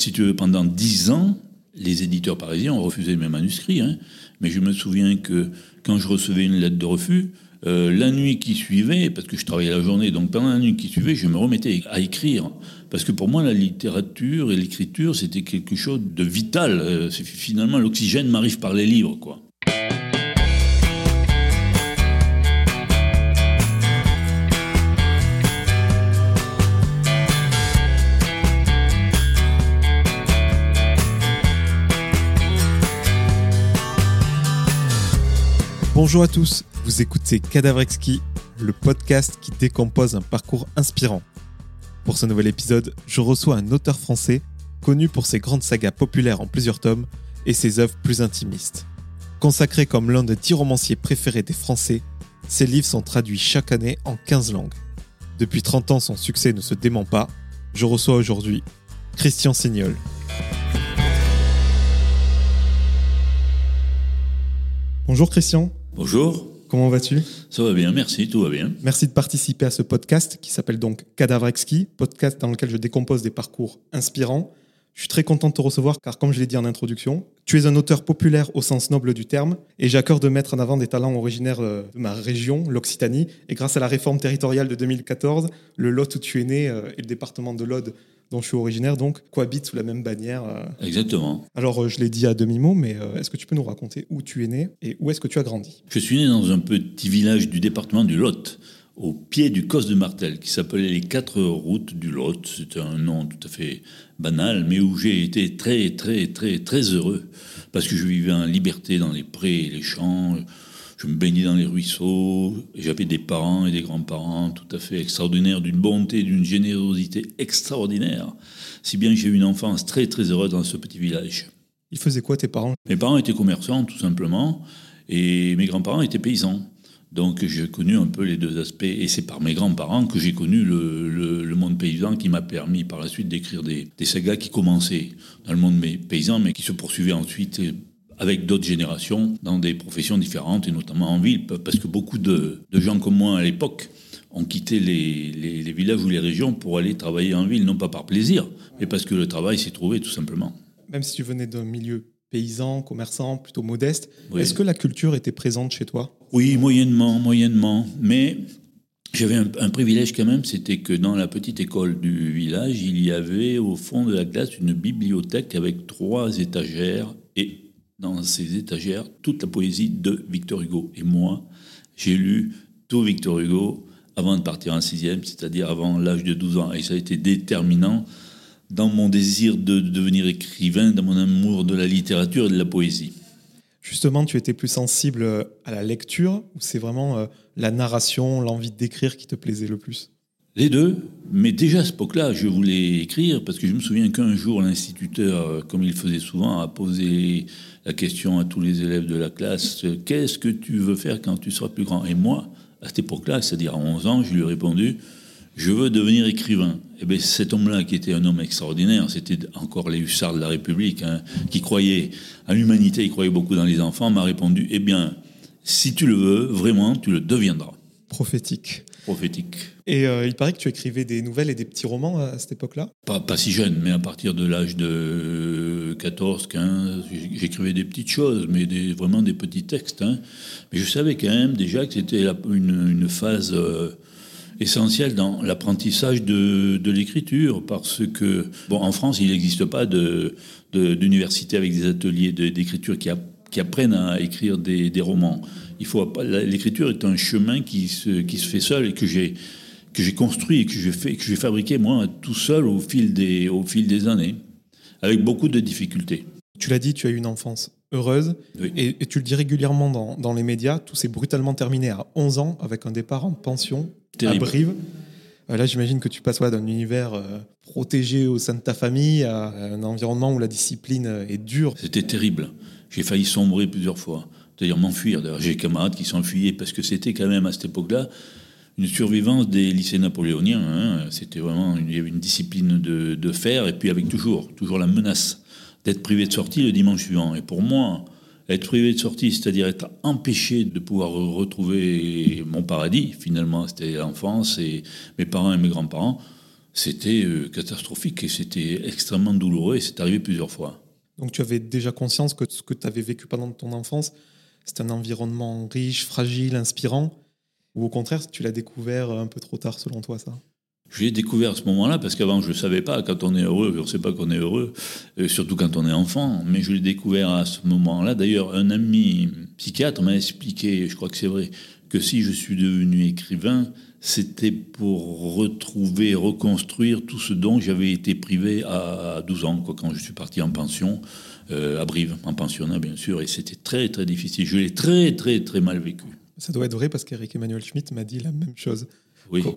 Si tu veux, pendant dix ans, les éditeurs parisiens ont refusé mes manuscrits. Hein. Mais je me souviens que quand je recevais une lettre de refus, euh, la nuit qui suivait, parce que je travaillais la journée, donc pendant la nuit qui suivait, je me remettais à écrire. Parce que pour moi, la littérature et l'écriture, c'était quelque chose de vital. Euh, finalement, l'oxygène m'arrive par les livres, quoi. Bonjour à tous, vous écoutez Cadavrexki, le podcast qui décompose un parcours inspirant. Pour ce nouvel épisode, je reçois un auteur français connu pour ses grandes sagas populaires en plusieurs tomes et ses œuvres plus intimistes. Consacré comme l'un des dix romanciers préférés des Français, ses livres sont traduits chaque année en 15 langues. Depuis 30 ans, son succès ne se dément pas. Je reçois aujourd'hui Christian Signol. Bonjour Christian. Bonjour. Comment vas-tu? Ça va bien, merci, tout va bien. Merci de participer à ce podcast qui s'appelle donc Cadavre Exquis, podcast dans lequel je décompose des parcours inspirants. Je suis très content de te recevoir car, comme je l'ai dit en introduction, tu es un auteur populaire au sens noble du terme et j'ai à cœur de mettre en avant des talents originaires euh, de ma région, l'Occitanie. Et grâce à la réforme territoriale de 2014, le Lot où tu es né euh, et le département de l'Aude dont je suis originaire, donc, cohabitent sous la même bannière. Euh. Exactement. Alors, euh, je l'ai dit à demi-mot, mais euh, est-ce que tu peux nous raconter où tu es né et où est-ce que tu as grandi? Je suis né dans un petit village du département du Lot, au pied du Cos de Martel, qui s'appelait les Quatre Routes du Lot. C'était un nom tout à fait banal, mais où j'ai été très, très, très, très heureux, parce que je vivais en liberté dans les prés et les champs. Je me baignais dans les ruisseaux, j'avais des parents et des grands-parents tout à fait extraordinaires, d'une bonté, d'une générosité extraordinaire, si bien que j'ai eu une enfance très très heureuse dans ce petit village. Ils faisaient quoi tes parents? Mes parents étaient commerçants tout simplement, et mes grands-parents étaient paysans. Donc j'ai connu un peu les deux aspects, et c'est par mes grands-parents que j'ai connu le, monde paysan qui m'a permis par la suite d'écrire des, des sagas qui commençaient dans le monde paysan, mais qui se poursuivaient ensuite avec d'autres générations dans des professions différentes, et notamment en ville, parce que beaucoup de, gens comme moi à l'époque ont quitté les, villages ou les régions pour aller travailler en ville, non pas par plaisir, mais parce que le travail s'est trouvé tout simplement. Même si tu venais d'un milieu paysan, commerçant, plutôt modeste, est-ce que la culture était présente chez toi? Oui, moyennement, moyennement. Mais j'avais un, un, privilège quand même, c'était que dans la petite école du village, il y avait au fond de la classe une bibliothèque avec trois étagères et dans ces étagères toute la poésie de Victor Hugo. Et moi, j'ai lu tout Victor Hugo avant de partir en sixième, c'est-à-dire avant l'âge de 12 ans. Et ça a été déterminant dans mon désir de devenir écrivain, dans mon amour de la littérature et de la poésie. Justement, tu étais plus sensible à la lecture ou c'est vraiment euh, la narration, l'envie d'écrire qui te plaisait le plus? Les deux, mais déjà à ce époque-là, je voulais écrire parce que je me souviens qu'un jour, l'instituteur, euh, comme il faisait souvent, a posé la question à tous les élèves de la classe Qu'est-ce que tu veux faire quand tu seras plus grand? Et moi, à cette époque-là, c'est-à-dire à 11 ans, je lui ai répondu Je veux devenir écrivain. Et bien cet homme-là, qui était un homme extraordinaire, c'était encore les hussards de la République, hein, qui croyaient à l'humanité, il croyait beaucoup dans les enfants, m'a répondu Eh bien, si tu le veux, vraiment, tu le deviendras. Prophétique. Prophétique. Et euh, il paraît que tu écrivais des nouvelles et des petits romans à cette époque-là? Pas, pas, si jeune, mais à partir de l'âge de 14, 15, j'écrivais des petites choses, mais des, vraiment des petits textes. Hein. Mais je savais quand même déjà que c'était une, une, phase euh, essentielle dans l'apprentissage de, de l'écriture, parce que, bon, en France, il n'existe pas d'université avec des ateliers d'écriture qui, qui, apprennent à écrire des, des romans. Il faut l'écriture est un chemin qui se, qui se fait seul et que j'ai que j'ai construit et que j'ai fait, que j'ai fabriqué moi tout seul au fil des, au fil des années, avec beaucoup de difficultés. Tu l'as dit, tu as eu une enfance heureuse et, tu le dis régulièrement dans, dans les médias. Tout s'est brutalement terminé à 11 ans avec un départ en pension à Brive. Euh, là, j'imagine que tu passes d'un univers euh, protégé au sein de ta famille à un environnement où la discipline euh, est dure. C'était terrible. J'ai failli sombrer plusieurs fois, c'est-à-dire m'enfuir. J'ai des camarades qui s'enfuyaient parce que c'était quand même à cette époque-là une survivance des lycées napoléoniens. Hein. C'était vraiment avait une discipline de, de, fer et puis avec toujours, toujours la menace d'être privé de sortie le dimanche suivant. Et pour moi, être privé de sortie, c'est-à-dire être empêché de pouvoir retrouver mon paradis, finalement, c'était l'enfance et mes parents et mes grands-parents, c'était euh, catastrophique et c'était extrêmement douloureux et c'est arrivé plusieurs fois. Donc tu avais déjà conscience que ce que tu avais vécu pendant ton enfance, c'est un environnement riche, fragile, inspirant, ou au contraire, tu l'as découvert un peu trop tard selon toi ça? Je l'ai découvert à ce moment-là parce qu'avant je ne savais pas. Quand on est heureux, on ne sait pas qu'on est heureux, euh, surtout quand on est enfant. Mais je l'ai découvert à ce moment-là. D'ailleurs, un ami psychiatre m'a expliqué, je crois que c'est vrai, que si je suis devenu écrivain, c'était pour retrouver, reconstruire tout ce dont j'avais été privé à 12 ans, quoi, quand je suis parti en pension, euh, à Brive, en pensionnat bien sûr, et c'était très très difficile. Je l'ai très très très mal vécu. Ça doit être vrai parce qu'Eric Emmanuel Schmitt m'a dit la même chose.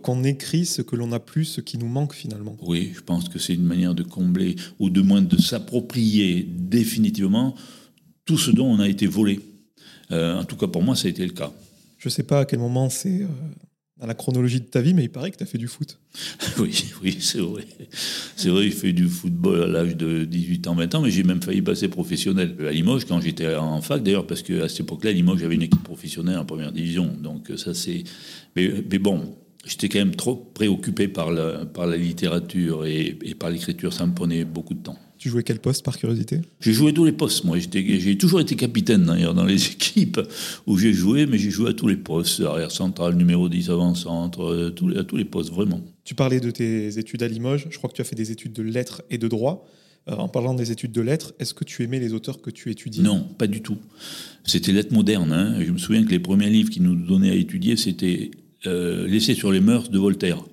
Qu'on écrit ce que l'on n'a plus, ce qui nous manque finalement. Oui, je pense que c'est une manière de combler, ou de moins de s'approprier définitivement tout ce dont on a été volé. Euh, en tout cas, pour moi, ça a été le cas. Je ne sais pas à quel moment c'est euh, dans la chronologie de ta vie, mais il paraît que tu as fait du foot. oui, oui, c'est vrai. C'est vrai, j'ai fait du football à l'âge de 18 ans, 20 ans, mais j'ai même failli passer professionnel à Limoges quand j'étais en fac, d'ailleurs, parce qu'à cette époque-là, Limoges, j'avais une équipe professionnelle en première division. Donc ça, c'est... mais bon, j'étais quand même trop préoccupé par la, par la littérature et, par l'écriture. Ça me prenait beaucoup de temps. Tu jouais quel poste par curiosité? J'ai joué tous les postes. Moi, j'ai toujours été capitaine d'ailleurs dans les équipes où j'ai joué, mais j'ai joué à tous les postes, arrière central, numéro 10, avant-centre, euh, à tous les postes, vraiment. Tu parlais de tes études à Limoges. Je crois que tu as fait des études de lettres et de droit. Euh, en parlant des études de lettres, est-ce que tu aimais les auteurs que tu étudies Non, pas du tout. C'était lettres modernes. Hein. Je me souviens que les premiers livres qu'ils nous donnaient à étudier, c'était euh, L'essai sur les mœurs de Voltaire.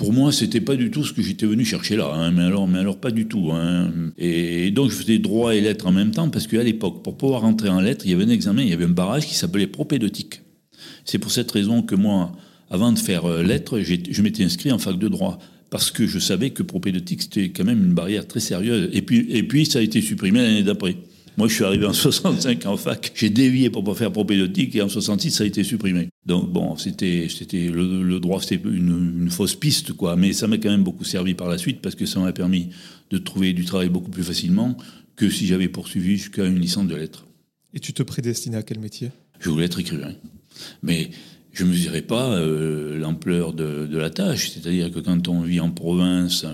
Pour moi, c'était pas du tout ce que j'étais venu chercher là, hein, mais alors, pas du tout. Hein. Et, donc je faisais droit et lettres en même temps parce qu'à l'époque, pour pouvoir rentrer en lettres, il y avait un examen, il y avait un barrage qui s'appelait propédeutique. C'est pour cette raison que moi, avant de faire euh, lettres, je m'étais inscrit en fac de droit parce que je savais que propédeutique c'était quand même une barrière très sérieuse. Et puis, et puis ça a été supprimé l'année d'après. Moi, je suis arrivé en 65 en fac. J'ai dévié pour pas faire propédeutique et en 66, ça a été supprimé. Donc bon, c'était, c'était le, droit, c'était une, fausse piste, quoi. Mais ça m'a quand même beaucoup servi par la suite parce que ça m'a permis de trouver du travail beaucoup plus facilement que si j'avais poursuivi jusqu'à une licence de lettres. Et tu te prédestinais à quel métier? Je voulais être écrivain. Mais je ne mesurais pas euh, l'ampleur de, de, la tâche. C'est-à-dire que quand on vit en province,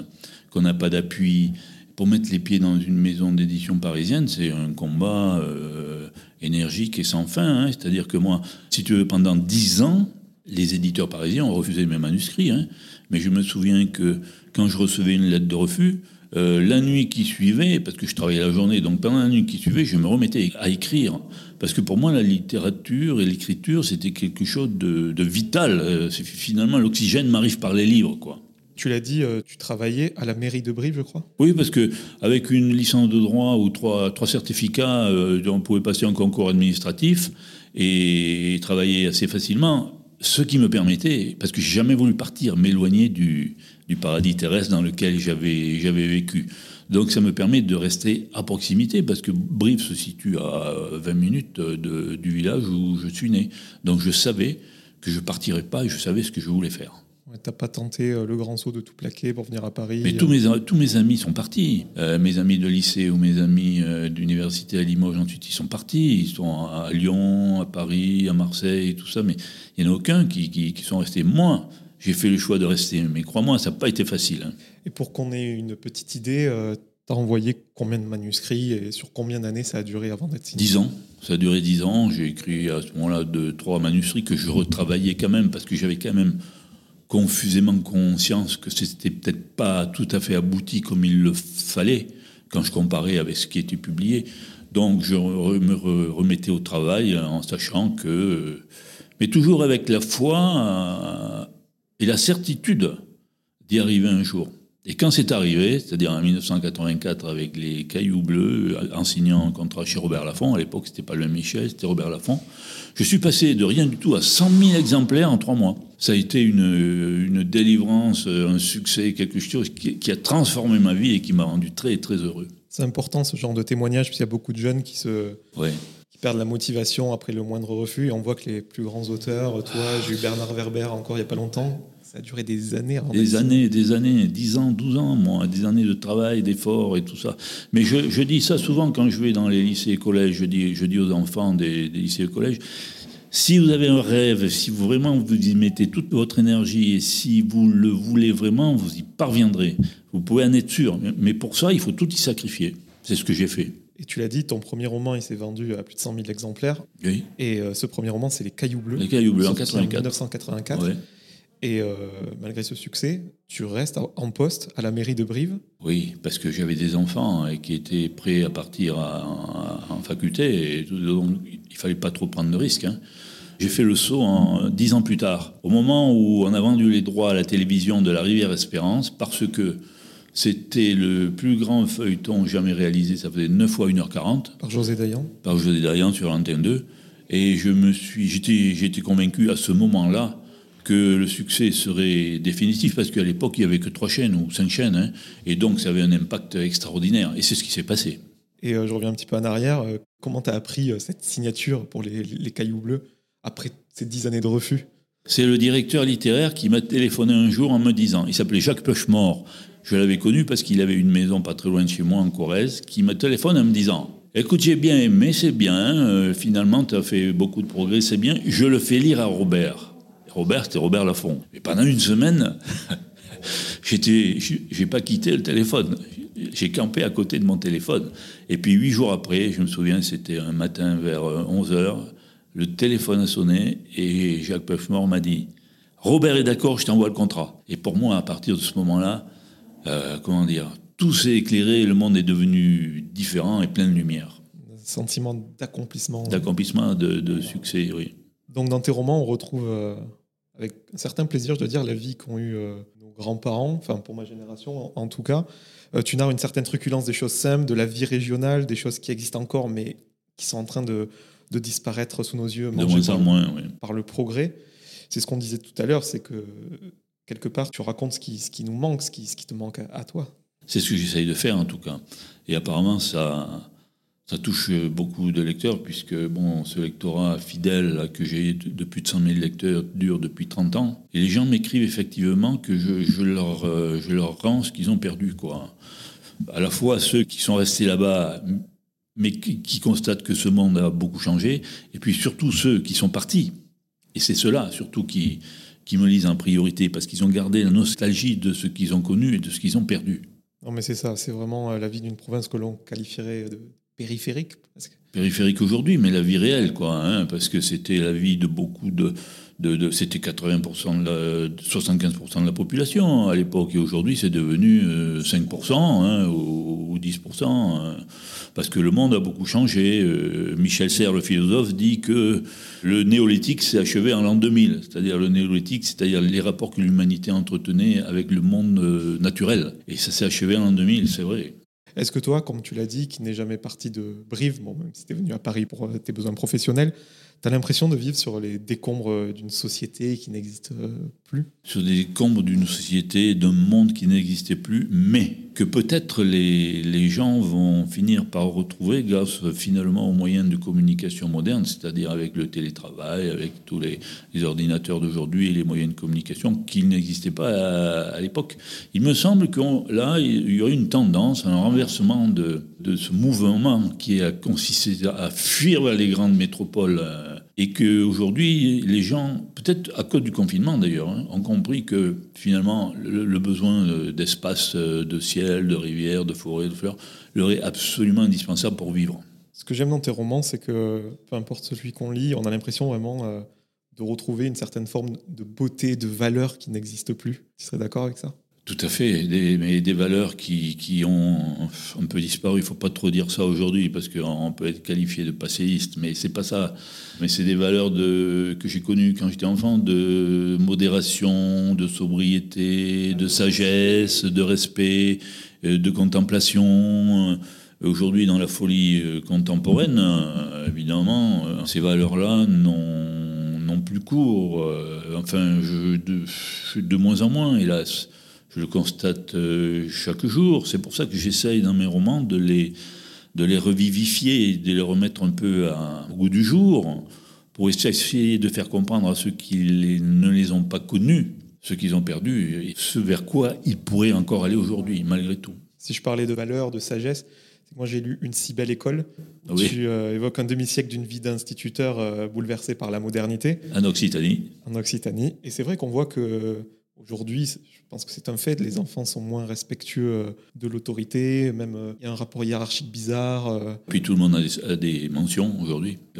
qu'on n'a pas d'appui, pour mettre les pieds dans une maison d'édition parisienne, c'est un combat euh, énergique et sans fin. Hein. C'est-à-dire que moi, si tu veux, pendant dix ans, les éditeurs parisiens ont refusé mes manuscrits. Hein. Mais je me souviens que quand je recevais une lettre de refus, euh, la nuit qui suivait, parce que je travaillais la journée, donc pendant la nuit qui suivait, je me remettais à écrire. Parce que pour moi, la littérature et l'écriture, c'était quelque chose de, de vital. Euh, finalement, l'oxygène m'arrive par les livres, quoi. Tu l'as dit, euh, tu travaillais à la mairie de Brive, je crois Oui, parce que avec une licence de droit ou trois, trois certificats, euh, on pouvait passer un concours administratif et travailler assez facilement. Ce qui me permettait, parce que j'ai jamais voulu partir, m'éloigner du, du, paradis terrestre dans lequel j'avais vécu. Donc ça me permet de rester à proximité, parce que Brive se situe à 20 minutes de, du village où je suis né. Donc je savais que je partirais pas et je savais ce que je voulais faire. T'as pas tenté euh, le grand saut de tout plaquer pour venir à Paris Mais tous mes, tous mes amis sont partis. Euh, mes amis de lycée ou mes amis euh, d'université à Limoges, ensuite, ils sont partis. Ils sont à Lyon, à Paris, à Marseille, tout ça. Mais il n'y en a aucun qui, qui, sont restés. Moi, j'ai fait le choix de rester. Mais crois-moi, ça n'a pas été facile. Hein. Et pour qu'on ait une petite idée, tu as envoyé combien de manuscrits et sur combien d'années ça a duré avant d'être signé? Dix ans. Ça a duré dix ans. J'ai écrit à ce moment-là deux, trois manuscrits que je retravaillais quand même parce que j'avais quand même confusément conscience que c'était peut-être pas tout à fait abouti comme il le fallait quand je comparais avec ce qui était publié. Donc je me remettais au travail en sachant que, mais toujours avec la foi euh, et la certitude d'y arriver un jour. Et quand c'est arrivé, c'est-à-dire en 1984 avec les Cailloux Bleus, en signant un contrat chez Robert Laffont, à l'époque c'était pas le Michel, c'était Robert Laffont, je suis passé de rien du tout à 100 000 exemplaires en trois mois. Ça a été une, une délivrance, un succès, quelque chose qui, qui, a transformé ma vie et qui m'a rendu très très heureux. C'est important ce genre de témoignage, puisqu'il y a beaucoup de jeunes qui se... Perdent la motivation après le moindre refus. Et on voit que les plus grands auteurs, toi, j'ai eu Bernard Werber encore il n'y a pas longtemps, ça a duré des années. des années, des années, 10 ans, 12 ans, moi, des années de travail, d'efforts et tout ça. Mais je, je, dis ça souvent quand je vais dans les lycées et collèges, je dis, je dis aux enfants des, lycées et collèges, Si vous avez un rêve, si vous vraiment vous y mettez toute votre énergie et si vous le voulez vraiment, vous y parviendrez. Vous pouvez en être sûr. Mais pour ça, il faut tout y sacrifier. C'est ce que j'ai fait. Et tu l'as dit, ton premier roman, il s'est vendu à plus de 100 000 exemplaires. Oui. Et euh, ce premier roman, c'est Les Cailloux Bleus. Les Cailloux Bleus en sorti 84. 1984. Ouais. Et euh, malgré ce succès, tu restes en poste à la mairie de Brive? Oui, parce que j'avais des enfants et qui étaient prêts à partir en faculté. Et donc, il fallait pas trop prendre de risques. hein. J'ai fait le saut en dix ans plus tard, au moment où on a vendu les droits à la télévision de la Rivière Espérance, parce que c'était le plus grand feuilleton jamais réalisé. Ça faisait 9 fois 1h40 Par José Dayan. par José Darian sur l'antenne 2. Et je me suis, j'étais, j'étais convaincu à ce moment-là que le succès serait définitif parce qu'à l'époque il y avait que trois chaînes ou cinq chaînes, hein, et donc ça avait un impact extraordinaire. Et c'est ce qui s'est passé. Et euh, je reviens un petit peu en arrière. euh, comment tu as appris euh, cette signature pour les, les Cailloux Bleus après ces dix années de refus? C'est le directeur littéraire qui m'a téléphoné un jour en me disant, il s'appelait Jacques Pechemort, je l'avais connu parce qu'il avait une maison pas très loin de chez moi en Corrèze, qui me téléphone en me disant, écoute, j'ai bien aimé, c'est bien, euh, finalement tu as fait beaucoup de progrès, c'est bien, je le fais lire à Robert. Robert, c'était Robert Laffont. Et pendant une semaine, j'étais, j'ai pas quitté le téléphone. J'ai campé à côté de mon téléphone. Et puis huit jours après, je me souviens, c'était un matin vers 11h, le téléphone a sonné et Jacques Pechemort m'a dit Robert est d'accord, je t'envoie le contrat. Et pour moi, à partir de ce moment-là, euh, comment dire, tout s'est éclairé, le monde est devenu différent et plein de lumière, Un sentiment d'accomplissement. d'accomplissement, de, de succès, oui. Donc dans tes romans, on retrouve euh, avec un certain plaisir, je dois dire, la vie qu'ont eu euh, nos grands-parents, enfin pour ma génération en, en tout cas. Euh, tu narres une certaine truculence des choses simples, de la vie régionale, des choses qui existent encore mais qui sont en train de, de disparaître sous nos yeux, De moins par en le- moins, oui. par le progrès. C'est ce qu'on disait tout à l'heure, c'est que quelque part, tu racontes ce qui, ce qui nous manque, ce qui, ce qui te manque à, à toi. C'est ce que j'essaye de faire en tout cas. Et apparemment, ça, ça touche beaucoup de lecteurs, puisque bon, ce lectorat fidèle que j'ai de plus de 100 000 lecteurs dure depuis 30 ans. Et les gens m'écrivent effectivement que je, leur, euh, je rends ce qu'ils ont perdu. Quoi. À la fois ceux qui sont restés là-bas, mais qui, constatent que ce monde a beaucoup changé, et puis surtout ceux qui sont partis. Et c'est ceux-là surtout qui, qui me lisent en priorité, parce qu'ils ont gardé la nostalgie de ce qu'ils ont connu et de ce qu'ils ont perdu. Non, mais c'est ça, c'est vraiment euh, la vie d'une province que l'on qualifierait de périphérique. périphérique aujourd'hui, mais la vie réelle, quoi, hein, parce que c'était la vie de beaucoup de. de, de- c'était 80% de la, 75% de la population à l'époque, et aujourd'hui c'est devenu euh, 5% hein, ou, ou 10%, hein, parce que le monde a beaucoup changé. Euh, Michel Serres, le philosophe, dit que le néolithique s'est achevé en l'an 2000, c'est-à-dire le néolithique, c'est-à-dire les rapports que l'humanité entretenait avec le monde euh, naturel. Et ça s'est achevé en l'an 2000, c'est vrai. Est-ce que toi, comme tu l'as dit, qui n'es jamais parti de Brive, bon, même si tu es venu à Paris pour euh, tes besoins professionnels, tu as l'impression de vivre sur les décombres euh, d'une société qui n'existe euh, plus? Sur des décombres d'une société, d'un monde qui n'existait plus, mais que peut-être les, gens vont finir par retrouver grâce finalement aux moyens de communication modernes, c'est-à-dire avec le télétravail, avec tous les, ordinateurs d'aujourd'hui et les moyens de communication qui n'existaient pas à, l'époque. Il me semble que là, il y aurait une tendance, un renversement de, ce mouvement qui a consisté à fuir les grandes métropoles euh, et qu'aujourd'hui, les gens, peut-être à cause du confinement d'ailleurs, hein, ont compris que finalement, le, besoin euh, d'espace, euh, de ciel, de rivières, de forêts, de fleurs, leur est absolument indispensable pour vivre. Ce que j'aime dans tes romans, c'est que peu importe celui qu'on lit, on a l'impression vraiment euh, de retrouver une certaine forme de beauté, de valeur qui n'existe plus. Tu serais d'accord avec ça? Tout à fait, des, mais des valeurs qui, qui ont un peu disparu. Il faut pas trop dire ça aujourd'hui parce qu'on peut être qualifié de passéiste, mais c'est pas ça. Mais c'est des valeurs de, que j'ai connues quand j'étais enfant, de modération, de sobriété, de sagesse, de respect, euh, de contemplation. Aujourd'hui, dans la folie euh, contemporaine, euh, évidemment, ces valeurs-là n'ont plus cours. Enfin, je, de moins en moins, hélas. Je le constate euh, chaque jour. C'est pour ça que j'essaye dans mes romans de les, de les revivifier, et de les remettre un peu à- au goût du jour, pour essayer de faire comprendre à ceux qui les- ne les ont pas connus, ce qu'ils ont perdu, et ce vers quoi ils pourraient encore aller aujourd'hui, malgré tout. Si je parlais de valeur, de sagesse, moi j'ai lu Une si belle école. Tu euh, évoques un demi-siècle d'une vie d'instituteur euh, bouleversée par la modernité. En Occitanie. En Occitanie. Et c'est vrai qu'on voit que Aujourd'hui, je pense que c'est un fait, les enfants sont moins respectueux euh, de l'autorité, même il y a un rapport hiérarchique bizarre. Puis tout le monde a des, mentions aujourd'hui,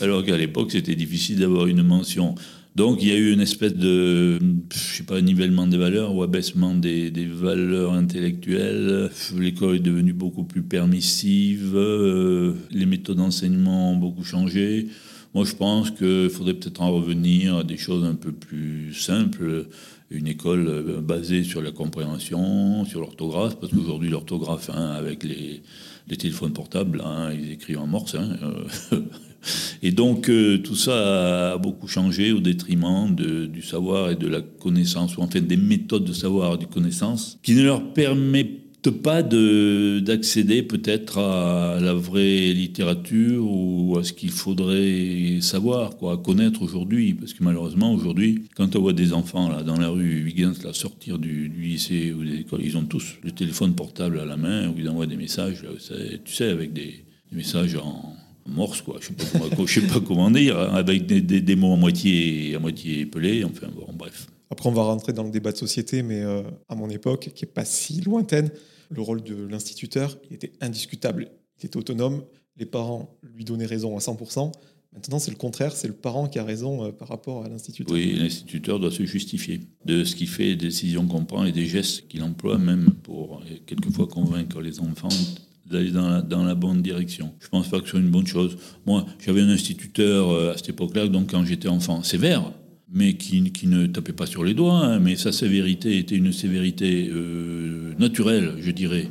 alors qu'à l'époque c'était difficile d'avoir une mention. Donc il y a eu une espèce de, je sais pas, nivellement des valeurs ou abaissement des, valeurs intellectuelles. L'école est devenue beaucoup plus permissive, euh, les méthodes d'enseignement ont beaucoup changé. Moi je pense qu'il faudrait peut-être en revenir à des choses un peu plus simples. Une école euh, basée sur la compréhension, sur l'orthographe, parce qu'aujourd'hui l'orthographe, hein, avec les, téléphones portables, hein, ils écrivent en morse. Hein, euh, et donc euh, tout ça a beaucoup changé au détriment du savoir et de la connaissance, ou en fait des méthodes de savoir et de connaissance, qui ne leur permettent pas d'accéder peut-être à la vraie littérature ou à ce qu'il faudrait savoir, quoi, connaître aujourd'hui. Parce que malheureusement, aujourd'hui, quand on voit des enfants là, dans la rue Huygens là, sortir du, lycée ou des écoles, ils ont tous le téléphone portable à la main, où ils envoient des messages, tu sais, avec des messages en, morse, quoi. Je ne sais, pas comment dire, hein, avec des, mots à moitié, à moitié pelés, enfin bref. Après, on va rentrer dans le débat de société, mais euh, à mon époque, qui n'est pas si lointaine, le rôle de l'instituteur, était indiscutable. Il était autonome, les parents lui donnaient raison à 100%. Maintenant, c'est le contraire, c'est le parent qui a raison euh, par rapport à l'instituteur. Oui, l'instituteur doit se justifier de ce qu'il fait, des décisions qu'on prend et des gestes qu'il emploie, même pour euh, quelquefois convaincre les enfants d'aller dans la, bonne direction. Je pense pas que ce soit une bonne chose. Moi, j'avais un instituteur euh, à cette époque-là, donc quand j'étais enfant, sévère, mais qui, ne tapait pas sur les doigts, hein, mais sa sévérité était une sévérité euh, naturelle, je dirais.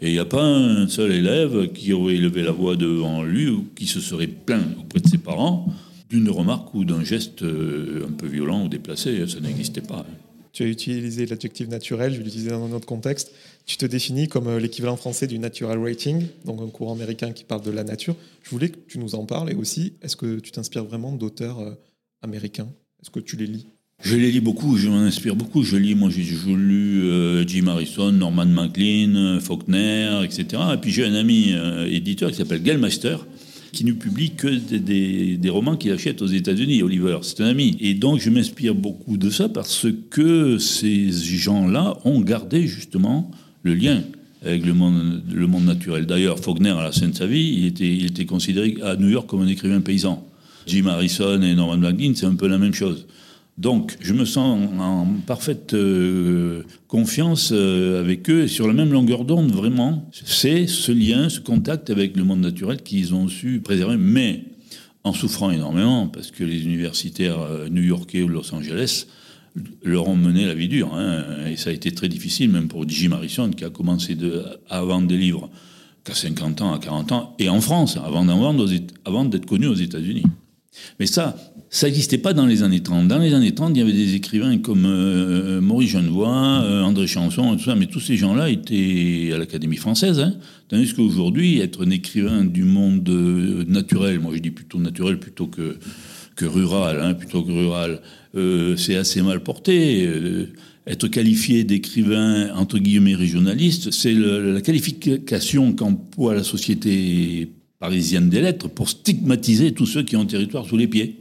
Et il n'y a pas un seul élève qui aurait élevé la voix devant lui ou qui se serait plaint auprès de ses parents d'une remarque ou d'un geste euh, un peu violent ou déplacé. Ça n'existait pas. Hein. Tu as utilisé l'adjectif naturel, je vais l'utiliser dans un autre contexte. Tu te définis comme euh, l'équivalent français du natural rating, donc un courant américain qui parle de la nature. Je voulais que tu nous en parles et aussi, est-ce que tu t'inspires vraiment d'auteurs américains? Est-ce que tu les lis? Je les lis beaucoup, je m'en inspire beaucoup. Je lis, moi j'ai lu euh, Jim Harrison, Norman MacLean, Faulkner, etc. Et puis j'ai un ami éditeur qui s'appelle Gail qui ne publie que des, romans qu'il achète aux États-Unis, Oliver. C'est un ami. Et donc, je m'inspire beaucoup de ça parce que ces gens-là ont gardé justement le lien avec le monde, naturel. D'ailleurs, Faulkner, à la fin de sa vie, il était considéré à New York comme un écrivain paysan. Jim Harrison et Norman MacLean, c'est un peu la même chose. Donc, je me sens en parfaite euh, confiance euh, avec eux, sur la même longueur d'onde, vraiment. C'est ce lien, ce contact avec le monde naturel qu'ils ont su préserver, mais en souffrant énormément, parce que les universitaires euh, new-yorkais ou Los Angeles leur ont mené la vie dure. Hein, et ça a été très difficile, même pour Jim Harrison, qui a commencé à vendre des livres qu'à 50 ans, à 40 ans, et en France, avant, avant d'être connu aux États-Unis. Mais ça, ça n'existait pas dans les années 30. Dans les années 30, il y avait des écrivains comme euh, Maurice Genevoix, euh, André Chanson, tout ça, mais tous ces gens-là étaient à l'Académie française. Hein. Tandis qu'aujourd'hui, être un écrivain du monde euh, naturel, moi je dis plutôt naturel plutôt que, que rural, hein, plutôt que rural, c'est assez mal porté. être qualifié d'écrivain entre guillemets régionaliste, c'est la qualification qu'emploie la société parisienne des lettres pour stigmatiser tous ceux qui ont un territoire sous les pieds.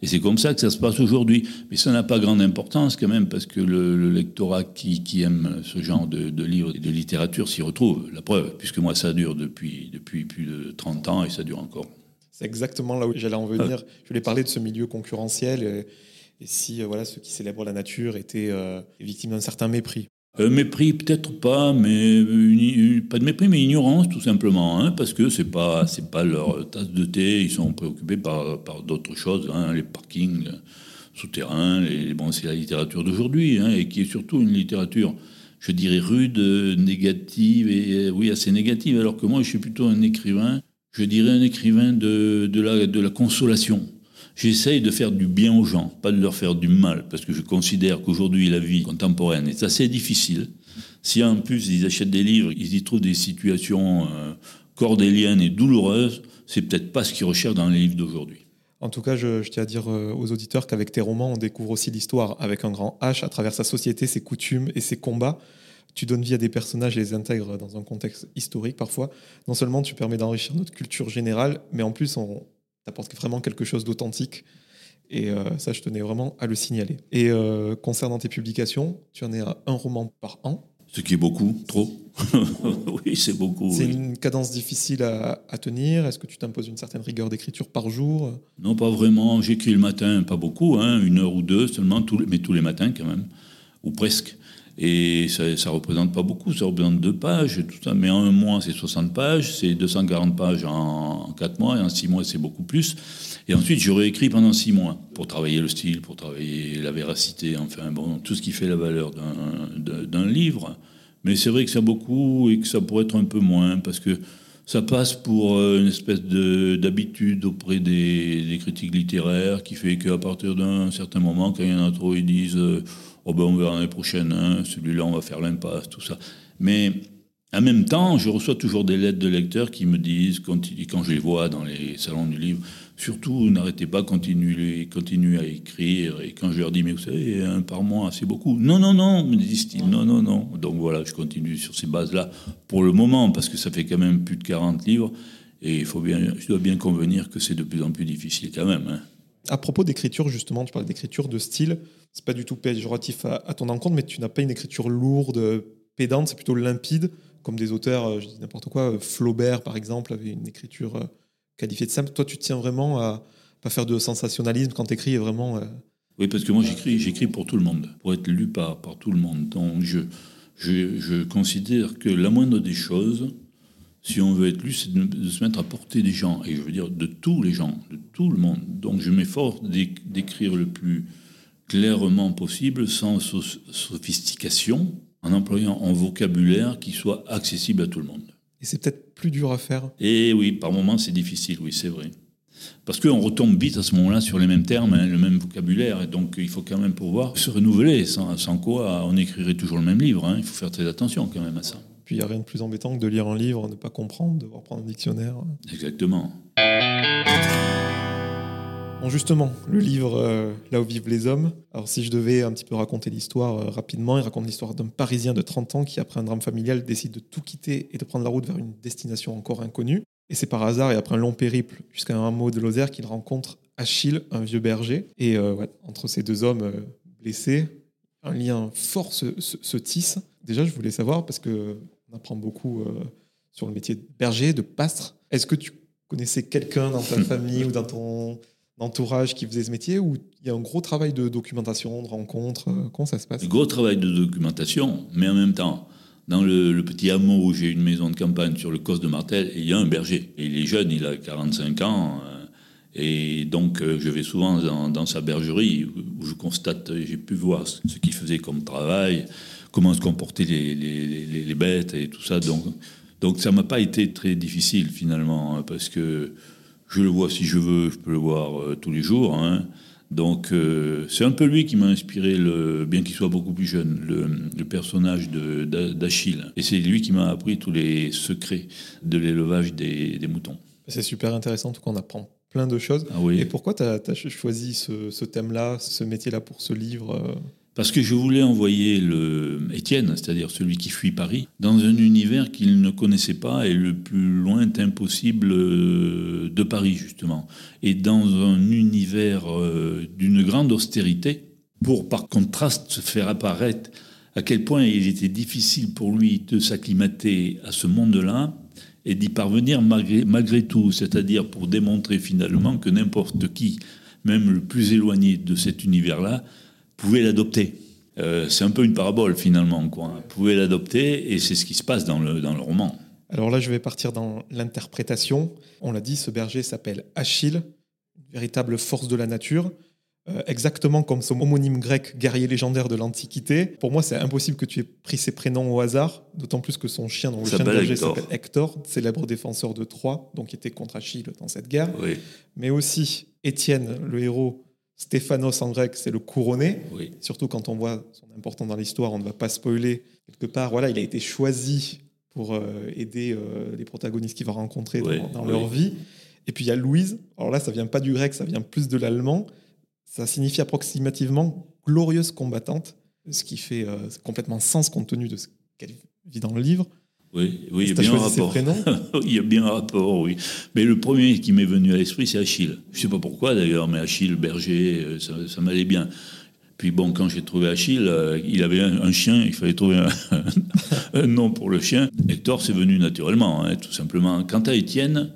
Et c'est comme ça que ça se passe aujourd'hui. Mais ça n'a pas grande importance quand même, parce que le, lectorat qui, aime ce genre de, livres et de littérature s'y retrouve. La preuve, puisque moi ça dure depuis, depuis plus de 30 ans et ça dure encore. C'est exactement là où j'allais en venir. Je voulais parler de ce milieu concurrentiel. Et, si euh, voilà, ceux qui célèbrent la nature étaient euh, victimes d'un certain mépris. Euh, mépris, peut-être pas, mais pas de mépris, mais ignorance tout simplement, hein, parce que c'est pas c'est pas leur tasse de thé. Ils sont préoccupés par, par d'autres choses, hein, les parkings souterrains. Les, bon, c'est la littérature d'aujourd'hui, hein, et qui est surtout une littérature, je dirais rude, négative et oui assez négative. Alors que moi, je suis plutôt un écrivain. Je dirais un écrivain de, de la de la consolation J'essaye de faire du bien aux gens, pas de leur faire du mal, parce que je considère qu'aujourd'hui la vie contemporaine est assez difficile. Si en plus ils achètent des livres, ils y trouvent des situations euh, cordéliennes et douloureuses, c'est peut-être pas ce qu'ils recherchent dans les livres d'aujourd'hui. En tout cas, je, tiens à dire euh, aux auditeurs qu'avec tes romans, on découvre aussi l'histoire avec un grand H à travers sa société, ses coutumes et ses combats. tu donnes vie à des personnages et les intègres dans un contexte historique parfois, non seulement tu permets d'enrichir notre culture générale, mais en plus on t'apporte vraiment quelque chose d'authentique. Et euh, ça, je tenais vraiment à le signaler. Et euh, concernant tes publications, tu en es à un roman par an. Ce qui est beaucoup, trop. oui, c'est beaucoup. C'est oui. une cadence difficile à, à tenir. Est-ce que tu t'imposes une certaine rigueur d'écriture par jour? Non, pas vraiment. J'écris le matin, pas beaucoup, hein, une heure ou deux seulement, tous les- mais tous les matins quand même, ou presque. Et ça, ça représente pas beaucoup, ça représente deux pages, tout ça. Mais en un mois, c'est 60 pages, c'est 240 pages en, en quatre mois, et en six mois, c'est beaucoup plus. Et ensuite, je réécris pendant six mois pour travailler le style, pour travailler la véracité, enfin, bon, tout ce qui fait la valeur d'un- livre. Mais c'est vrai que c'est beaucoup et que ça pourrait être un peu moins, parce que ça passe pour euh, une espèce de- d'habitude auprès des, des critiques littéraires qui fait qu'à partir d'un certain moment, quand il y en a trop, ils disent euh, Oh ben on verra l'année prochaine, hein, celui-là on va faire l'impasse, tout ça. Mais en même temps, je reçois toujours des lettres de lecteurs qui me disent, quand, je les vois dans les salons du livre, surtout n'arrêtez pas, continuez, continuez à écrire. Et quand je leur dis Mais vous savez, un par mois, c'est beaucoup. Non, non, non, me disent-ils, non, non, non. Donc voilà, je continue sur ces bases-là pour le moment, parce que ça fait quand même plus de 40 livres. Et il faut bien, je dois bien convenir que c'est de plus en plus difficile quand même. hein. À propos d'écriture, justement, tu parles d'écriture, de style. C'est pas du tout péjoratif à, à ton encontre, mais tu n'as pas une écriture lourde, pédante, c'est plutôt limpide, comme des auteurs, euh, je dis n'importe quoi, euh, Flaubert par exemple, avait une écriture euh, qualifiée de simple. Toi, tu tiens vraiment à pas faire de sensationnalisme quand tu écris, vraiment. Oui, parce que moi j'écris, j'écris pour tout le monde, pour être lu par, par tout le monde. Donc je, je, je considère que la moindre des choses, si on veut être lu, c'est de, de se mettre à portée des gens. Et je veux dire de tous les gens, de tout le monde. Donc je m'efforce d'éc- d'écrire le plus clairement possible, sans so- sophistication, en employant un vocabulaire qui soit accessible à tout le monde. Et c'est peut-être plus dur à faire? Et oui, par moments, c'est difficile, oui, c'est vrai. Parce qu'on retombe vite à ce moment-là sur les mêmes termes, hein, le même vocabulaire, et donc il faut quand même pouvoir se renouveler, sans, sans quoi on écrirait toujours le même livre. hein. Il faut faire très attention quand même à ça. Puis il n'y a rien de plus embêtant que de lire un livre, ne pas comprendre, devoir prendre un dictionnaire. Exactement. Bon, justement, le livre euh, Là où vivent les hommes. Alors, si je devais un petit peu raconter l'histoire euh, rapidement, il raconte l'histoire d'un Parisien de 30 ans qui, après un drame familial, décide de tout quitter et de prendre la route vers une destination encore inconnue. Et c'est par hasard et après un long périple jusqu'à un hameau de Lozère qu'il rencontre Achille, un vieux berger. Et euh, ouais, entre ces deux hommes blessés, un lien fort se, se- se tisse. Déjà, je voulais savoir, parce que apprend beaucoup euh, sur le métier de berger, de pastre. Est-ce que tu connaissais quelqu'un dans ta famille ou dans ton entourage qui faisait ce métier ou il y a un gros travail de documentation, de rencontres euh, Comment ça se passe? Gros travail de documentation, mais en même temps, dans le, le petit hameau où j'ai une maison de campagne sur le cos de Martel, il y a un berger. Il est jeune, il a 45 ans. euh, Et donc, je vais souvent dans, dans sa bergerie où je constate, j'ai pu voir ce qu'il faisait comme travail, comment se comportaient les, les, les- les bêtes et tout ça. Donc, donc ça m'a pas été très difficile finalement, hein, parce que je le vois si je veux, je peux le voir euh, tous les jours. hein. Donc euh, c'est un peu lui qui m'a inspiré, le, bien qu'il soit beaucoup plus jeune, le, le personnage d'Achille. Et c'est lui qui m'a appris tous les secrets de l'élevage des, des moutons. C'est super intéressant, en tout cas on apprend plein de choses. Ah oui. Et pourquoi tu as, choisi ce, ce thème-là, ce métier-là pour ce livre euh? Parce que je voulais envoyer le Étienne, c'est-à-dire celui qui fuit Paris, dans un univers qu'il ne connaissait pas et le plus lointain possible euh, de Paris, justement. Et dans un univers euh, d'une grande austérité, pour par contraste faire apparaître à quel point il était difficile pour lui de s'acclimater à ce monde-là et d'y parvenir malgré, malgré tout, c'est-à-dire pour démontrer finalement que n'importe qui, même le plus éloigné de cet univers-là, pouvait l'adopter. Euh, c'est un peu une parabole finalement, quoi. Pouvait l'adopter et c'est ce qui se passe dans le, dans le roman. Alors là, je vais partir dans l'interprétation. On l'a dit, ce berger s'appelle Achille, une véritable force de la nature. Euh, exactement comme son homonyme grec, guerrier légendaire de l'Antiquité. Pour moi, c'est impossible que tu aies pris ses prénoms au hasard, d'autant plus que son chien, donc le chien berger, Hector. s'appelle Hector, célèbre défenseur de Troie, donc était contre Achille dans cette guerre. Oui, Mais aussi Étienne, le héros, Stéphanos en grec, c'est le couronné. oui. Surtout quand on voit son importance dans l'histoire, on ne va pas spoiler. Quelque part, voilà, il a été choisi pour euh, aider euh, les protagonistes qu'il va rencontrer dans, leur vie. Et puis il y a Louise. Alors là, ça vient pas du grec, ça vient plus de l'allemand. Ça signifie approximativement glorieuse combattante, ce qui fait euh, complètement sens compte tenu de ce qu'elle vit dans le livre. Oui, oui il y a bien un rapport. il y a bien un rapport, oui. Mais le premier qui m'est venu à l'esprit, c'est Achille. Je ne sais pas pourquoi d'ailleurs, mais Achille, berger, euh, ça, ça m'allait bien. Puis bon, quand j'ai trouvé Achille, euh, il avait un, chien, il fallait trouver un, nom pour le chien. Hector, c'est venu naturellement, hein, tout simplement. Quant à Étienne,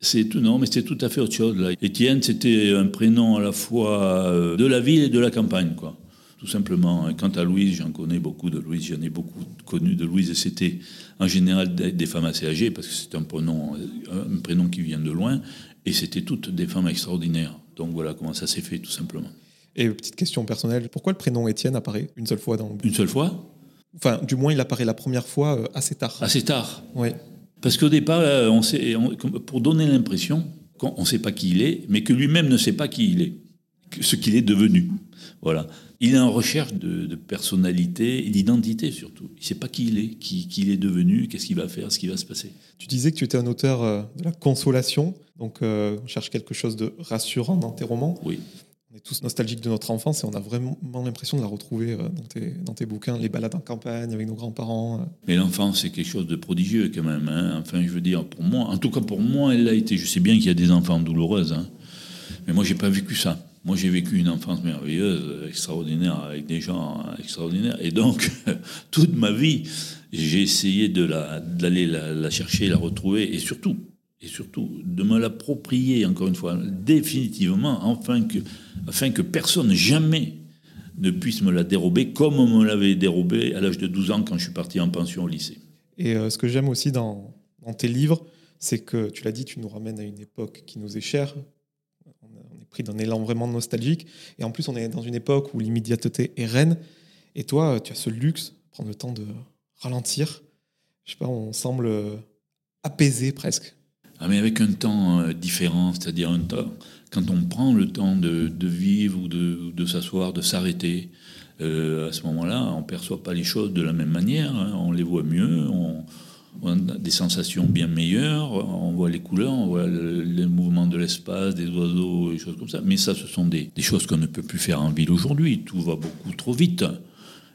c'est tout, non, mais c'est tout à fait autre chose. Là. Étienne, c'était un prénom à la fois euh, de la ville et de la campagne, quoi. Tout simplement. quant à Louise, j'en connais beaucoup de Louise, j'en ai beaucoup connu de Louise, et c'était en général des, femmes assez âgées, parce que c'est un prénom, un prénom qui vient de loin, et c'était toutes des femmes extraordinaires. Donc voilà comment ça s'est fait, tout simplement. Et petite question personnelle, pourquoi le prénom Étienne apparaît une seule fois dans le Une seule fois? Enfin, du moins, il apparaît la première fois euh, assez tard. Assez tard Oui. Parce qu'au départ, euh, on sait, pour donner l'impression qu'on ne sait pas qui il est, mais que lui-même ne sait pas qui il est, ce qu'il est devenu. Voilà. Il est en recherche de, personnalité et d'identité surtout. Il ne sait pas qui il est, qui, qui il est devenu, qu'est-ce qu'il va faire, ce qui va se passer. Tu disais que tu étais un auteur euh, de la consolation, donc on cherche quelque chose de rassurant dans tes romans. Oui on est tous nostalgiques de notre enfance et on a vraiment l'impression de la retrouver euh, dans tes, dans tes, bouquins, les balades en campagne avec nos grands-parents. Euh. Mais l'enfance, c'est quelque chose de prodigieux quand même. Hein. Enfin, je veux dire, pour moi, en tout cas pour moi, elle l'a été. Je sais bien qu'il y a des enfants douloureuses, hein. mais moi, j'ai pas vécu ça. Moi, j'ai vécu une enfance merveilleuse, extraordinaire, avec des gens extraordinaires. Et donc, toute ma vie, j'ai essayé d'aller la, la chercher, la retrouver, et surtout, et surtout de me l'approprier, encore une fois, définitivement, afin que, afin que personne jamais ne puisse me la dérober comme on me l'avait dérobé à l'âge de 12 ans quand je suis parti en pension au lycée. Et euh, ce que j'aime aussi dans, tes livres, c'est que, tu l'as dit, tu nous ramènes à une époque qui nous est chère. Pris d'un élan vraiment nostalgique. Et en plus, on est dans une époque où l'immédiateté est reine. Et toi, tu as ce luxe, prendre le temps de ralentir. Je sais pas, on semble apaisé presque. Ah, mais avec un temps euh, différent, c'est-à-dire un temps, quand on prend le temps de, vivre ou de, de s'asseoir, de s'arrêter, euh, à ce moment-là, on ne perçoit pas les choses de la même manière, hein. on les voit mieux, on, a des sensations bien meilleures, on voit les couleurs, on voit les mouvements de l'espace, des oiseaux, des choses comme ça. Mais ça, ce sont des, choses qu'on ne peut plus faire en ville aujourd'hui, tout va beaucoup trop vite.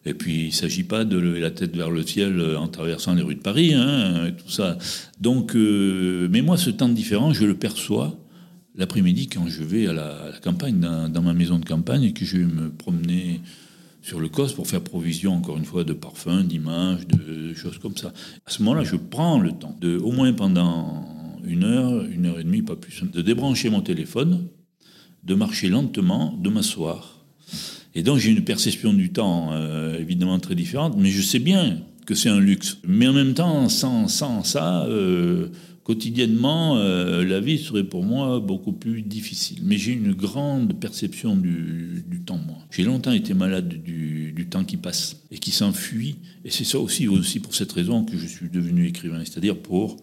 Et puis, il ne s'agit pas de lever la tête vers le ciel en traversant les rues de Paris, hein, tout ça. Donc, euh, mais moi, ce temps différent, je le perçois l'après-midi quand je vais à la, campagne, dans, ma maison de campagne, et que je vais me promener sur le COS pour faire provision, encore une fois, de parfums, d'images, de choses comme ça. À ce moment-là, je prends le temps, de, au moins pendant une heure, une heure et demie, pas plus, de débrancher mon téléphone, de marcher lentement, de m'asseoir et donc j'ai une perception du temps euh, évidemment très différente, mais je sais bien que c'est un luxe. Mais en même temps, sans, sans ça, euh, quotidiennement, euh, la vie serait pour moi beaucoup plus difficile. Mais j'ai une grande perception du, du temps, moi. J'ai longtemps été malade du, du, temps qui passe et qui s'enfuit. Et c'est ça aussi, aussi pour cette raison que je suis devenu écrivain, c'est-à-dire pour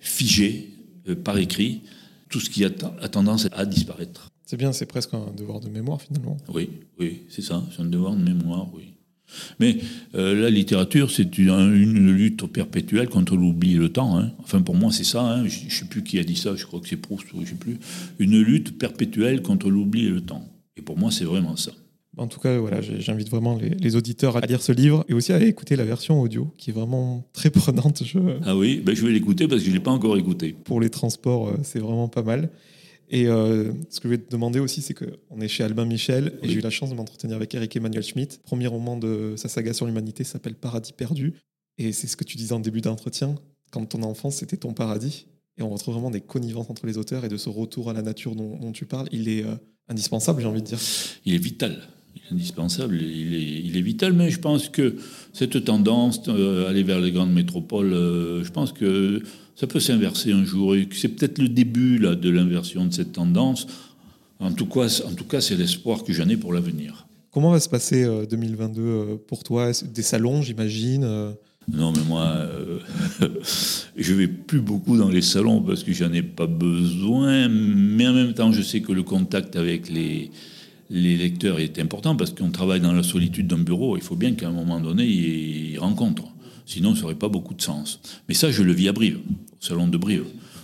figer par écrit tout ce qui a, a tendance à disparaître. C'est bien, c'est presque un devoir de mémoire finalement. Oui, oui, c'est ça, c'est un devoir de mémoire, oui. Mais euh, la littérature, c'est une, lutte perpétuelle contre l'oubli et le temps. Hein. Enfin, pour moi, c'est ça. Hein. Je ne sais plus qui a dit ça, je crois que c'est Proust, je ne sais plus. Une lutte perpétuelle contre l'oubli et le temps. Et pour moi, c'est vraiment ça. En tout cas, voilà, j'invite vraiment les, auditeurs à lire ce livre et aussi à écouter la version audio, qui est vraiment très prenante. Je... Ah oui, ben je vais l'écouter parce que je ne l'ai pas encore écouté. Pour les transports, euh, c'est vraiment pas mal. Et euh, ce que je vais te demander aussi, c'est qu'on est chez Albin Michel et j'ai eu la chance de m'entretenir avec Eric Emmanuel Schmitt. Premier roman de sa saga sur l'humanité s'appelle Paradis perdu. Et c'est ce que tu disais en début d'entretien. Quand ton enfance, c'était ton paradis. Et on retrouve vraiment des connivences entre les auteurs et de ce retour à la nature dont, tu parles. Il est euh, indispensable, j'ai envie de dire. Il est vital. Il est indispensable, il est, il est, vital, mais je pense que cette tendance à euh, aller vers les grandes métropoles, je pense que ça peut s'inverser un jour. Et c'est peut-être le début là, de l'inversion de cette tendance. En tout cas, en tout cas c'est l'espoir que j'en ai pour l'avenir. Comment va se passer 2022 euh, euh, pour toi? Des salons, j'imagine euh? Non, mais moi, je vais plus beaucoup dans les salons parce que j'en ai pas besoin. Mais en même temps, je sais que le contact avec les, les lecteurs est important parce qu'on travaille dans la solitude d'un bureau. Il faut bien qu'à un moment donné, ils rencontrent. Sinon, ça n'aurait pas beaucoup de sens. Mais ça, je le vis à Brive, au salon de Brive,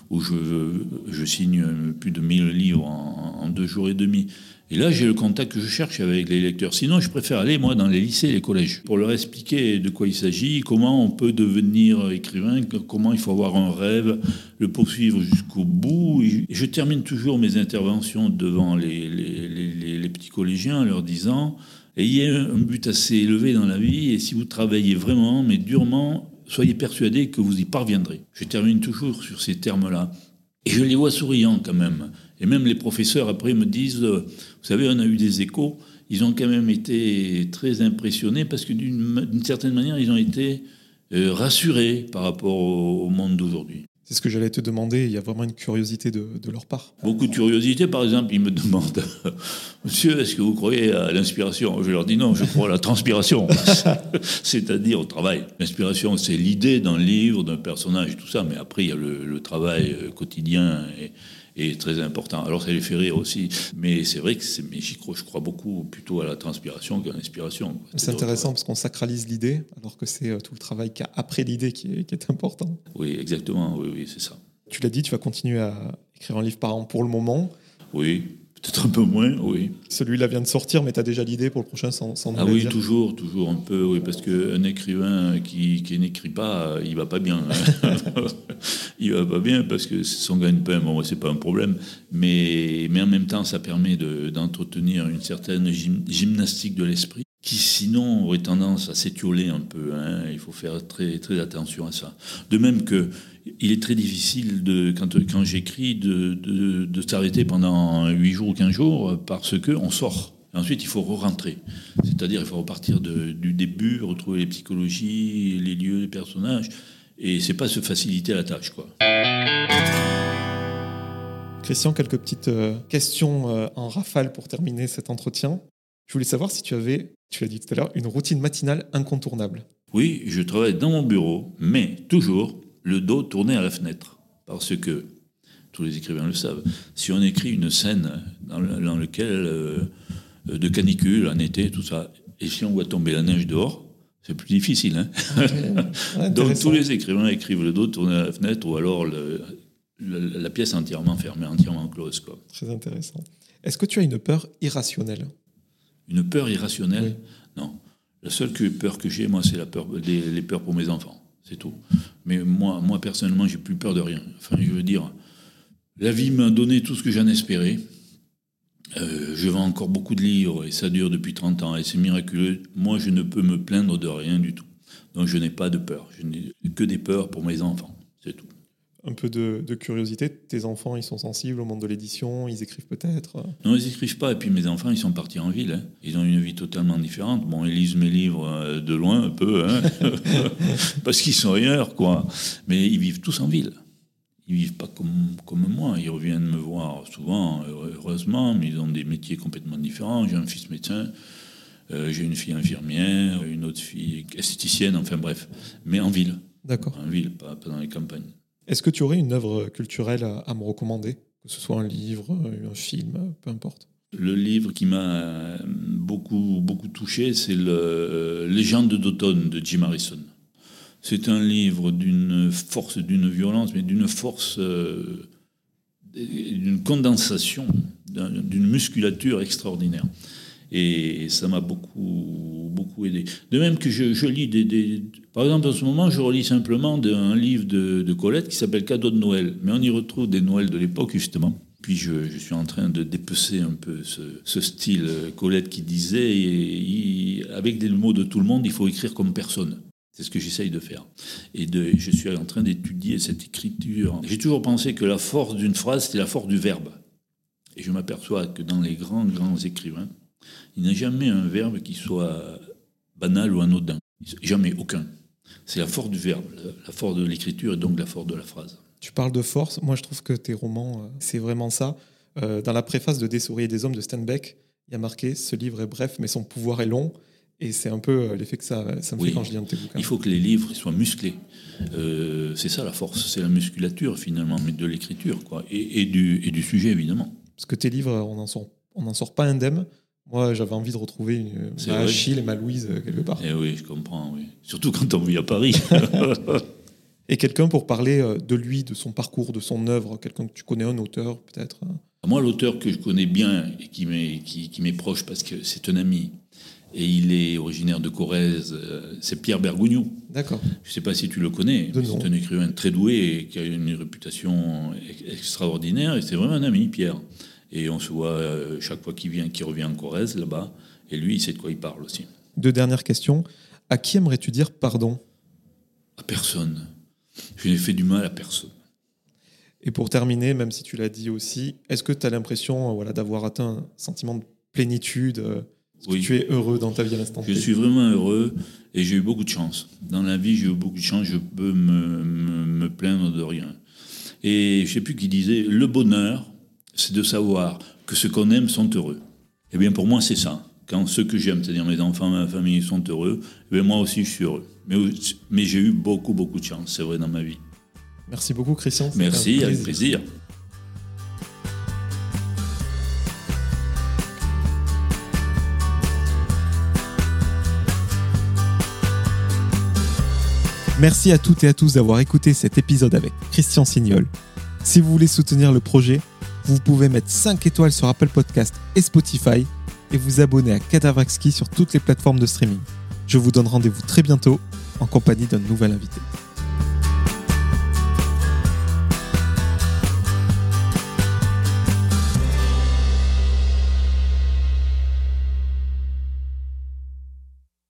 où je, signe plus de 1000 livres en, deux jours et demi. Et là, j'ai le contact que je cherche avec les lecteurs. Sinon, je préfère aller, moi, dans les lycées et les collèges, pour leur expliquer de quoi il s'agit, comment on peut devenir écrivain, comment il faut avoir un rêve, le poursuivre jusqu'au bout. Et je termine toujours mes interventions devant les, les petits collégiens en leur disant, ayez un but assez élevé dans la vie, et si vous travaillez vraiment, mais durement, soyez persuadés que vous y parviendrez. Je termine toujours sur ces termes-là. Et je les vois souriants quand même. Et même les professeurs après me disent, euh, vous savez, on a eu des échos, ils ont quand même été très impressionnés parce que d'une certaine manière, ils ont été euh, rassurés par rapport au monde d'aujourd'hui. C'est ce que j'allais te demander. Il y a vraiment une curiosité de, leur part. Beaucoup de curiosité. Par exemple, ils me demandent Monsieur, est-ce que vous croyez à l'inspiration? Je leur dis non, je crois à la transpiration. C'est-à-dire au travail. L'inspiration, c'est l'idée d'un livre, d'un personnage, tout ça. Mais après, il y a le, travail euh, quotidien. Est très important. Alors ça les fait rire aussi, mais c'est vrai que mais j'y crois, je crois beaucoup plutôt à la transpiration qu'à l'inspiration. C'est intéressant parce qu'on sacralise l'idée, alors que c'est euh, tout le travail qu'il y a après l'idée qui est, qui est important. Oui, exactement, oui, oui c'est ça. Tu l'as dit, tu vas continuer à écrire un livre par an pour le moment. Oui, Peut-être un peu moins, oui. Celui-là vient de sortir, mais tu as déjà l'idée pour le prochain sans, sans Ah oui, toujours, toujours un peu, oui, parce qu'un écrivain qui, qui n'écrit pas, il va pas bien. il va pas bien parce que son gagne-pain, bon, c'est pas un problème, mais, mais en même temps, ça permet d'entretenir une certaine gymnastique de l'esprit qui sinon aurait tendance à s'étioler un peu. Hein. Il faut faire très, très attention à ça. De même que il est très difficile, de, quand, quand j'écris, de, de, s'arrêter pendant 8 jours ou 15 jours parce qu'on sort. ensuite, il faut re-rentrer. C'est-à-dire, il faut repartir du début, retrouver les psychologies, les lieux, les personnages. Et c'est pas se faciliter la tâche, quoi. Christian, quelques petites euh, questions euh, en rafale pour terminer cet entretien. Je voulais savoir si tu avais, tu l'as dit tout à l'heure, une routine matinale incontournable. Oui, je travaille dans mon bureau, mais toujours le dos tourné à la fenêtre. Parce que, tous les écrivains le savent, si on écrit une scène dans, laquelle, euh, de canicule, en été, tout ça, et si on voit tomber la neige dehors, c'est plus difficile. Hein Donc tous les écrivains écrivent le dos tourné à la fenêtre ou alors la pièce entièrement fermée, entièrement close. Quoi. Très intéressant. Est-ce que tu as une peur irrationnelle? Une peur irrationnelle Non. La seule peur que j'ai, moi, c'est la peur, les peurs pour mes enfants c'est tout. Mais moi, moi personnellement, j'ai plus peur de rien. Enfin, je veux dire, la vie m'a donné tout ce que j'en espérais. Euh, je vends encore beaucoup de livres et ça dure depuis 30 ans et c'est miraculeux. Moi, je ne peux me plaindre de rien du tout. Donc, je n'ai pas de peur. Je n'ai que des peurs pour mes enfants. C'est tout un peu de, curiosité. Tes enfants, ils sont sensibles au monde de l'édition, ils écrivent peut-être Non, ils n'écrivent pas. Et puis mes enfants, ils sont partis en ville. Hein. Ils ont une vie totalement différente. Bon, ils lisent mes livres euh, de loin un peu, hein. parce qu'ils sont ailleurs, quoi. Mais ils vivent tous en ville. Ils vivent pas comme, comme moi. Ils reviennent me voir souvent, heureusement, mais ils ont des métiers complètement différents. J'ai un fils médecin. Euh, j'ai une fille infirmière, une autre fille esthéticienne, enfin bref, mais en ville. D'accord. En ville, pas dans les campagnes. Est-ce que tu aurais une œuvre culturelle à, me recommander Que ce soit un livre, un film, peu importe? Le livre qui m'a beaucoup, beaucoup touché, c'est le Légende d'automne de Jim Harrison. C'est un livre d'une force, d'une violence, mais d'une force, euh, d'une condensation, d'une musculature extraordinaire. Et ça m'a beaucoup, beaucoup aidé. De même que je, lis des, Par exemple, en ce moment, je relis simplement un livre de, Colette qui s'appelle Cadeau de Noël. Mais on y retrouve des Noëls de l'époque, justement. Puis je, suis en train de dépecer un peu ce, style Colette qui disait, avec des mots de tout le monde, il faut écrire comme personne. C'est ce que j'essaye de faire. Et je suis en train d'étudier cette écriture. J'ai toujours pensé que la force d'une phrase, c'était la force du verbe. Et je m'aperçois que dans les grands, grands écrivains, il n'y a jamais un verbe qui soit banal ou anodin. Jamais, aucun. C'est la force du verbe, la force de l'écriture et donc la force de la phrase. Tu parles de force. Moi, je trouve que tes romans, euh, c'est vraiment ça. Euh, dans la préface de Des souris et des hommes de Steinbeck, il y a marqué Ce livre est bref, mais son pouvoir est long. Et c'est un peu euh, l'effet que ça, ça me fait quand je lis un de tes bouquins. Il faut que les livres soient musclés. c'est ça la force, c'est la musculature finalement, mais de l'écriture, quoi, et, du, et du sujet évidemment. Parce que tes livres, on n'en sort, on sort pas indemne. Moi, j'avais envie de retrouver une, ma Achille et ma Louise euh, quelque part. Eh oui, je comprends, oui. Surtout quand on vit à Paris. et quelqu'un pour parler euh, de lui, de son parcours, de son œuvre, quelqu'un que tu connais, un auteur peut-être ah Moi, l'auteur que je connais bien et qui m'est qui, qui m'est proche parce que c'est un ami, et il est originaire de Corrèze, euh, c'est Pierre Bergogneau. D'accord. Je ne sais pas si tu le connais, c'est un écrivain très doué et qui a une réputation ex- extraordinaire, et c'est vraiment un ami, Pierre. Et on se voit euh, chaque fois qu'il vient, qu'il revient en Corrèze, là-bas, et lui, il sait de quoi il parle aussi. Deux dernières questions. À qui aimerais-tu dire pardon? À personne. Je n'ai fait du mal à personne. Et pour terminer, même si tu l'as dit aussi, est-ce que tu as l'impression euh, voilà, d'avoir atteint un sentiment de plénitude euh, Est-ce Oui. que tu es heureux dans ta vie à l'instant Je suis vraiment heureux et j'ai eu beaucoup de chance. Dans la vie, j'ai eu beaucoup de chance, je peux me, me- me plaindre de rien. Et je sais plus qui disait, le bonheur, c'est de savoir que ceux qu'on aime sont heureux. Eh bien, pour moi, c'est ça. Quand ceux que j'aime, c'est-à-dire mes enfants, ma famille, sont heureux, eh bien, moi aussi, je suis heureux. Mais, mais j'ai eu beaucoup, beaucoup de chance, c'est vrai, dans ma vie. Merci beaucoup, Christian. Merci, avec plaisir. Merci à toutes et à tous d'avoir écouté cet épisode avec Christian Signol. Si vous voulez soutenir le projet, vous pouvez mettre 5 étoiles sur Apple Podcast et Spotify et vous abonner à Cadavrexki sur toutes les plateformes de streaming. Je vous donne rendez-vous très bientôt en compagnie d'un nouvel invité.